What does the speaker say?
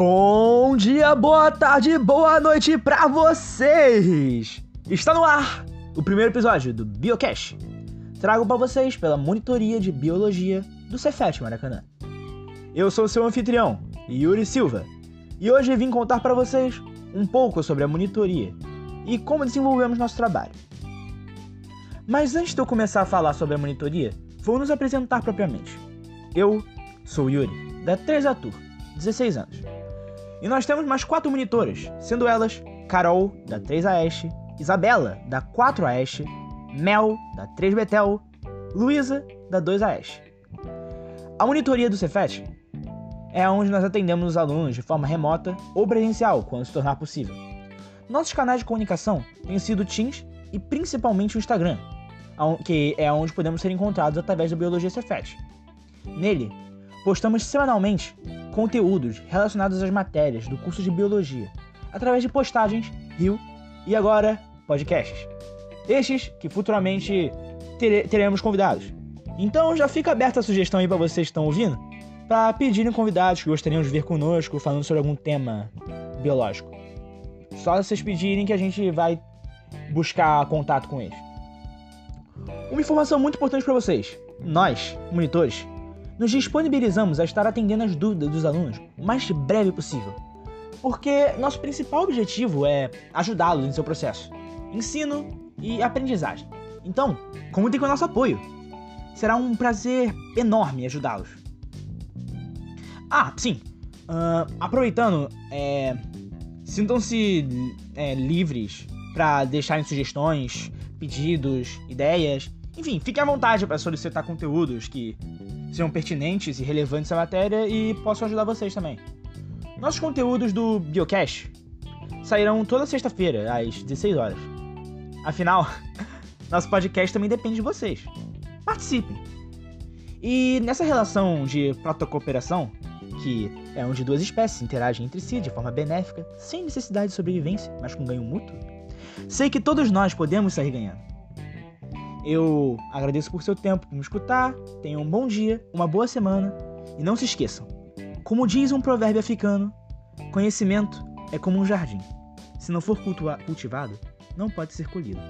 Bom dia, boa tarde, boa noite pra vocês! Está no ar o primeiro episódio do Biocast. Trago para vocês pela monitoria de biologia do Cefet Maracanã. Eu sou seu anfitrião, Yuri Silva, e hoje vim contar para vocês um pouco sobre a monitoria e como desenvolvemos nosso trabalho. Mas antes de eu começar a falar sobre a monitoria, vou nos apresentar propriamente. Eu sou Yuri, da 3 Atur, 16 anos. E nós temos mais quatro monitoras, sendo elas Carol, da 3 Aeste, Isabela, da 4 Aeste, Mel, da 3 Betel, Luísa, da 2 Aeste. A monitoria do Cefet é onde nós atendemos os alunos de forma remota ou presencial, quando se tornar possível. Nossos canais de comunicação têm sido o Teams e principalmente o Instagram, que é onde podemos ser encontrados através do Biologia Cefet. Nele, postamos semanalmente conteúdos relacionados às matérias do curso de biologia, através de postagens, rio e agora podcasts. Estes que futuramente tere teremos convidados. Então já fica aberta a sugestão aí para vocês que estão ouvindo, para pedirem convidados que gostariam de ver conosco falando sobre algum tema biológico. Só vocês pedirem que a gente vai buscar contato com eles. Uma informação muito importante para vocês: nós, monitores, nos disponibilizamos a estar atendendo as dúvidas dos alunos o mais breve possível, porque nosso principal objetivo é ajudá-los em seu processo, ensino e aprendizagem. Então, contem com o nosso apoio. Será um prazer enorme ajudá-los. Ah, sim. Uh, aproveitando, é, sintam-se é, livres para deixarem sugestões, pedidos, ideias. Enfim, fiquem à vontade para solicitar conteúdos que sejam pertinentes e relevantes à matéria e possam ajudar vocês também. Nossos conteúdos do Biocast sairão toda sexta-feira, às 16 horas. Afinal, nosso podcast também depende de vocês. Participem! E nessa relação de protocooperação, que é onde duas espécies interagem entre si de forma benéfica, sem necessidade de sobrevivência, mas com ganho mútuo, sei que todos nós podemos sair ganhando. Eu agradeço por seu tempo por me escutar. Tenham um bom dia, uma boa semana e não se esqueçam. Como diz um provérbio africano, conhecimento é como um jardim. Se não for cultivado, não pode ser colhido.